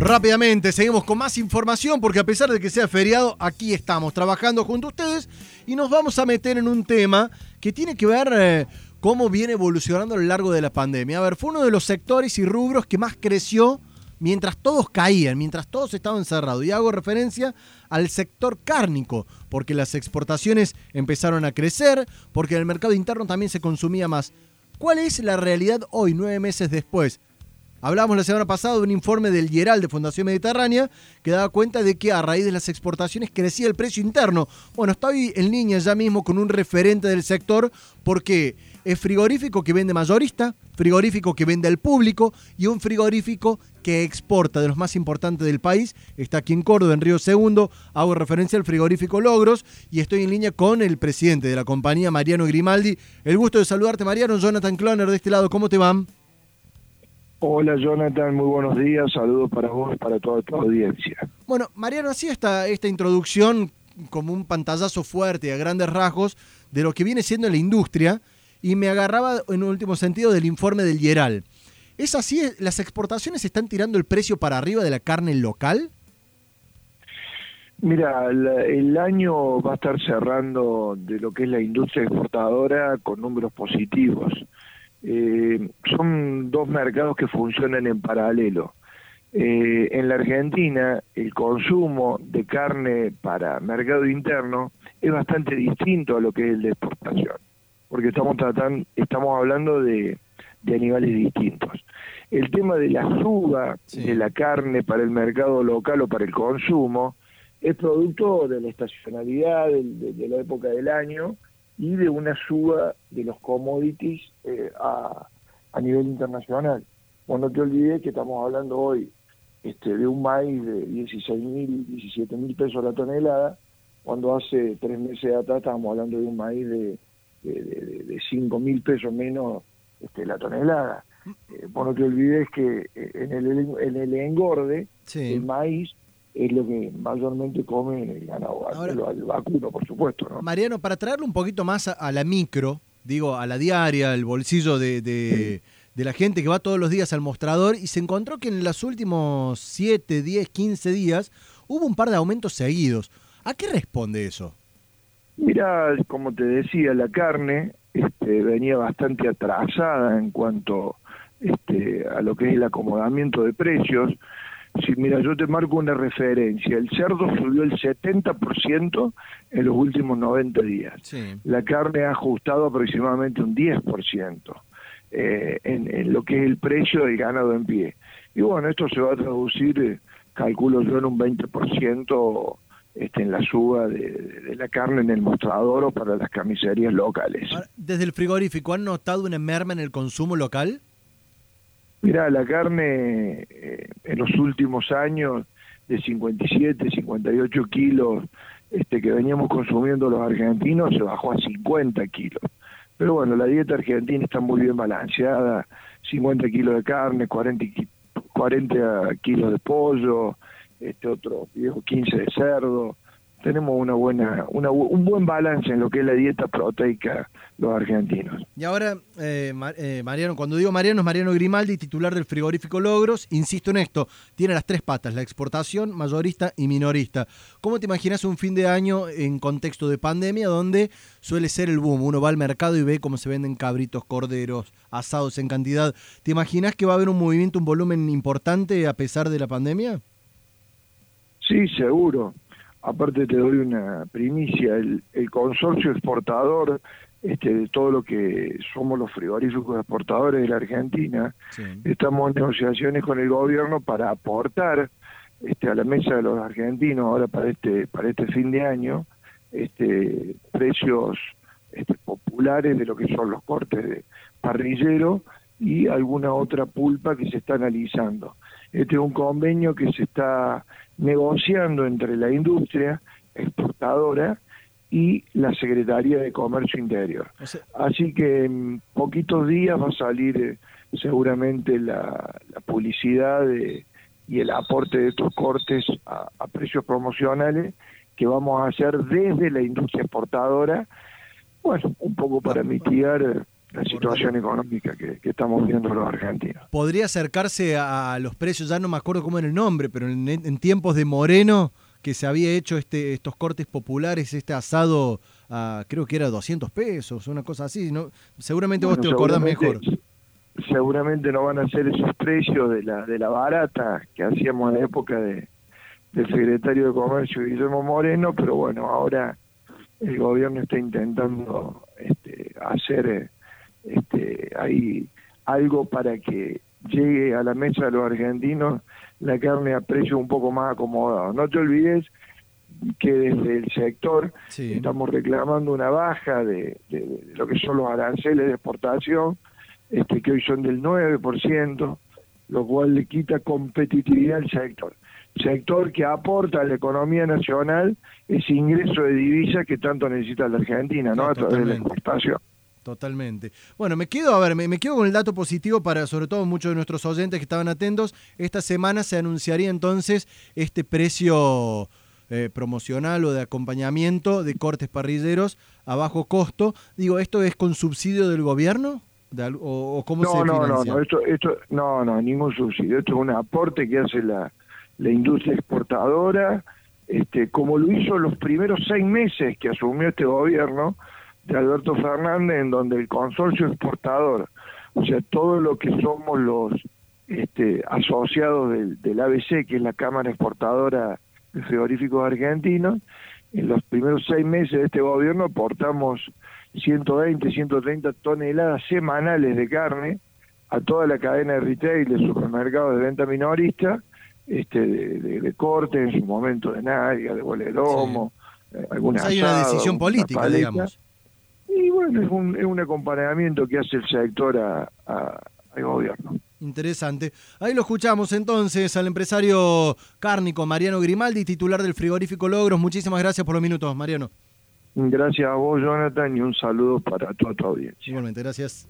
Rápidamente, seguimos con más información porque a pesar de que sea feriado, aquí estamos trabajando junto a ustedes y nos vamos a meter en un tema que tiene que ver eh, cómo viene evolucionando a lo largo de la pandemia. A ver, fue uno de los sectores y rubros que más creció mientras todos caían, mientras todos estaban cerrados. Y hago referencia al sector cárnico, porque las exportaciones empezaron a crecer, porque en el mercado interno también se consumía más. ¿Cuál es la realidad hoy, nueve meses después? Hablamos la semana pasada de un informe del Yeral de Fundación Mediterránea que daba cuenta de que a raíz de las exportaciones crecía el precio interno. Bueno, estoy en línea ya mismo con un referente del sector porque es frigorífico que vende mayorista, frigorífico que vende al público y un frigorífico que exporta de los más importantes del país. Está aquí en Córdoba, en Río Segundo. Hago referencia al frigorífico Logros y estoy en línea con el presidente de la compañía, Mariano Grimaldi. El gusto de saludarte, Mariano. Jonathan Cloner de este lado. ¿Cómo te van? Hola Jonathan, muy buenos días, saludos para vos, para toda tu audiencia. Bueno, Mariano, así esta, esta introducción como un pantallazo fuerte a grandes rasgos de lo que viene siendo la industria y me agarraba en último sentido del informe del Yeral. ¿Es así? ¿Las exportaciones están tirando el precio para arriba de la carne local? Mira, el, año va a estar cerrando de lo que es la industria exportadora con números positivos eh, son dos mercados que funcionan en paralelo. Eh, en la Argentina, el consumo de carne para mercado interno es bastante distinto a lo que es el de exportación, porque estamos tratando, estamos hablando de, animales distintos. El tema de la suba de la carne para el mercado local o para el consumo es producto de la estacionalidad de la época del año y de una suba de los commodities eh, a, a, nivel internacional. Bueno, no te olvides que estamos hablando hoy este, de un maíz de 16 mil, 17 mil pesos la tonelada, cuando hace tres meses atrás estábamos hablando de un maíz de, de, de, 5 mil pesos menos este, la tonelada. Eh, no te olvides que eh, en el, en el engorde el maíz es lo que mayormente come el ganado el, vacuno, por supuesto. ¿no? Mariano, para traerlo un poquito más a, la micro, digo, a la diaria, al bolsillo de, de, la gente que va todos los días al mostrador y se encontró que en los últimos 7, 10, 15 días hubo un par de aumentos seguidos. ¿A qué responde eso? Mira, como te decía, la carne este, venía bastante atrasada en cuanto este, a lo que es el acomodamiento de precios. Sí, mira, yo te marco una referencia. El cerdo subió el 70% en los últimos 90 días. La carne ha ajustado aproximadamente un 10% eh, en, en, lo que es el precio del ganado en pie. Y bueno, esto se va a traducir, eh, calculo yo, en un 20% este, en la suba de, la carne en el mostrador o para las camiserías locales. Desde el frigorífico, ¿han notado una merma en el consumo local? Mira, la carne eh, en los últimos años de 57, 58 kilos este, que veníamos consumiendo los argentinos se bajó a 50 kilos. Pero bueno, la dieta argentina está muy bien balanceada, 50 kilos de carne, 40, 40 kilos de pollo, este otro 15 de cerdo, tenemos una buena, una, un buen balance en lo que es la dieta proteica los argentinos. Y ahora, eh, eh, Mariano, cuando digo Mariano es Mariano Grimaldi, titular del frigorífico Logros, insisto en esto, tiene las tres patas, la exportación, mayorista y minorista. ¿Cómo te imaginas un fin de año en contexto de pandemia donde suele ser el boom? Uno va al mercado y ve cómo se venden cabritos, corderos, asados en cantidad. ¿Te imaginas que va a haber un movimiento, un volumen importante a pesar de la pandemia? Sí, seguro aparte te doy una primicia, el, consorcio exportador este, de todo lo que somos los frigoríficos exportadores de la Argentina, estamos en negociaciones con el gobierno para aportar este, a la mesa de los argentinos ahora para este, para este fin de año este, precios este, populares de lo que son los cortes de parrillero y alguna otra pulpa que se está analizando. Este es un convenio que se está negociando entre la industria exportadora y la Secretaría de Comercio Interior. Así que en poquitos días va a salir eh, seguramente la, publicidad y el aporte de estos cortes a, precios promocionales que vamos a hacer desde la industria exportadora, bueno, un poco para mitigar la situación económica que, estamos viendo los argentinos. ¿Podría acercarse a, los precios? Ya no me acuerdo cómo era el nombre, pero en, tiempos de Moreno, que se había hecho este, estos cortes populares, este asado, creo que era 200 pesos, una cosa así. ¿no? Seguramente vos te acordás mejor. Seguramente no van a ser esos precios de la, de la barata que hacíamos en la época de, del secretario de Comercio Guillermo Moreno, pero bueno, ahora el gobierno está intentando este, hacer eh, este, hay algo para que llegue a la mesa de los argentinos la carne a precio un poco más acomodado. No te olvides que desde el sector estamos reclamando una baja de, lo que son los aranceles de exportación, este, que hoy son del 9%, lo cual le quita competitividad al sector. Sector que aporta a la economía nacional ese ingreso de divisas que tanto necesita la Argentina, ¿no? a través de la exportación. Totalmente. Bueno, me quedo, a ver, me, quedo con el dato positivo para sobre todo muchos de nuestros oyentes que estaban atentos. Esta semana se anunciaría entonces este precio eh, promocional o de acompañamiento de cortes parrilleros a bajo costo. Digo, ¿esto es con subsidio del gobierno? o, cómo no, se no, no, no, esto, esto, no, no, ningún subsidio. Esto es un aporte que hace la, la industria exportadora, este, como lo hizo los primeros seis meses que asumió este gobierno de Alberto Fernández, en donde el consorcio exportador, o sea, todo lo que somos los este, asociados del, ABC, que es la Cámara Exportadora de Frigoríficos Argentinos, en los primeros seis meses de este gobierno aportamos 120, 130 toneladas semanales de carne a toda la cadena de retail de supermercados de venta minorista, este, de, corte, en su momento de nalga, de boleromo, sí. Eh, alguna Hay una decisión política, digamos. Y bueno, es un, es un acompañamiento que hace el sector a, al gobierno. Interesante. Ahí lo escuchamos entonces al empresario cárnico Mariano Grimaldi, titular del frigorífico Logros. Muchísimas gracias por los minutos, Mariano. Gracias a vos, Jonathan, y un saludo para toda tu audiencia. Igualmente, gracias.